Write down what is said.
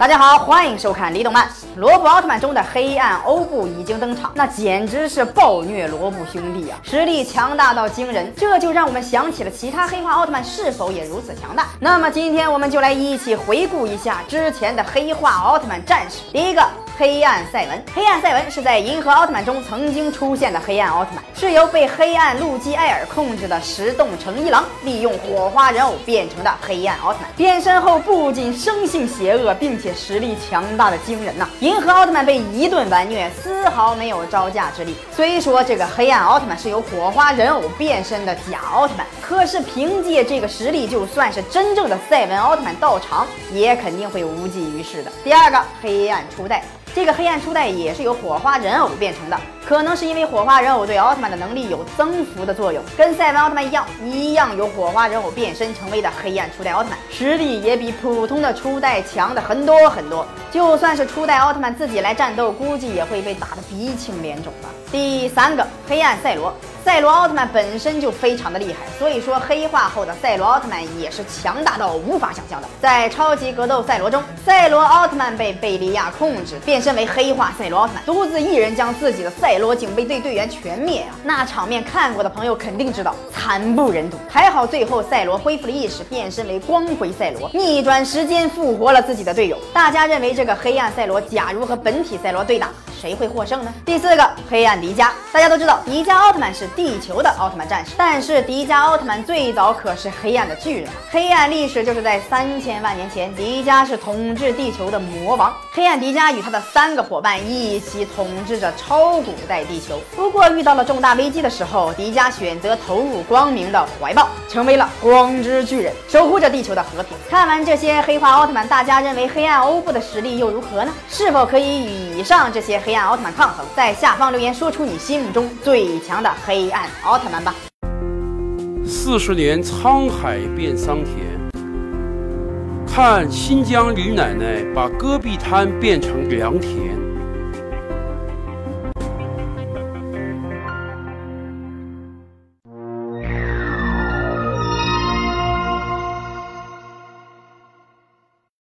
大家好，欢迎收看《李动漫》。罗布奥特曼中的黑暗欧布已经登场，那简直是暴虐罗布兄弟啊，实力强大到惊人，这就让我们想起了其他黑化奥特曼是否也如此强大。那么今天我们就来一起回顾一下之前的黑化奥特曼战士。第一个。黑暗赛文，黑暗赛文是在银河奥特曼中曾经出现的黑暗奥特曼，是由被黑暗路基艾尔控制的石洞成一郎利用火花人偶变成的黑暗奥特曼。变身后不仅生性邪恶，并且实力强大的惊人呐！银河奥特曼被一顿完虐，丝毫没有招架之力。虽说这个黑暗奥特曼是由火花人偶变身的假奥特曼，可是凭借这个实力，就算是真正的赛文奥特曼到场，也肯定会无济于事的。第二个，黑暗初代。这个黑暗初代也是由火花人偶变成的，可能是因为火花人偶对奥特曼的能力有增幅的作用，跟赛文奥特曼一样，一样由火花人偶变身成为的黑暗初代奥特曼，实力也比普通的初代强的很多很多。就算是初代奥特曼自己来战斗，估计也会被打得鼻青脸肿吧。第三个，黑暗赛罗。赛罗奥特曼本身就非常的厉害，所以说黑化后的赛罗奥特曼也是强大到无法想象的。在超级格斗赛罗中，赛罗奥特曼被贝利亚控制，变身为黑化赛罗奥特曼，独自一人将自己的赛罗警备队队员全灭啊！那场面看过的朋友肯定知道惨不忍睹。还好最后赛罗恢复了意识，变身为光辉赛罗，逆转时间复活了自己的队友。大家认为这个黑暗赛罗假如和本体赛罗对打？谁会获胜呢？第四个黑暗迪迦，大家都知道迪迦奥特曼是地球的奥特曼战士，但是迪迦奥特曼最早可是黑暗的巨人。黑暗历史就是在三千万年前，迪迦是统治地球的魔王。黑暗迪迦与他的三个伙伴一起统治着超古代地球。不过遇到了重大危机的时候，迪迦选择投入光明的怀抱，成为了光之巨人，守护着地球的和平。看完这些黑化奥特曼，大家认为黑暗欧布的实力又如何呢？是否可以与以上这些黑？黑暗奥特曼抗衡，在下方留言说出你心目中最强的黑暗奥特曼吧。四十年沧海变桑田，看新疆李奶奶把戈壁滩变成良田。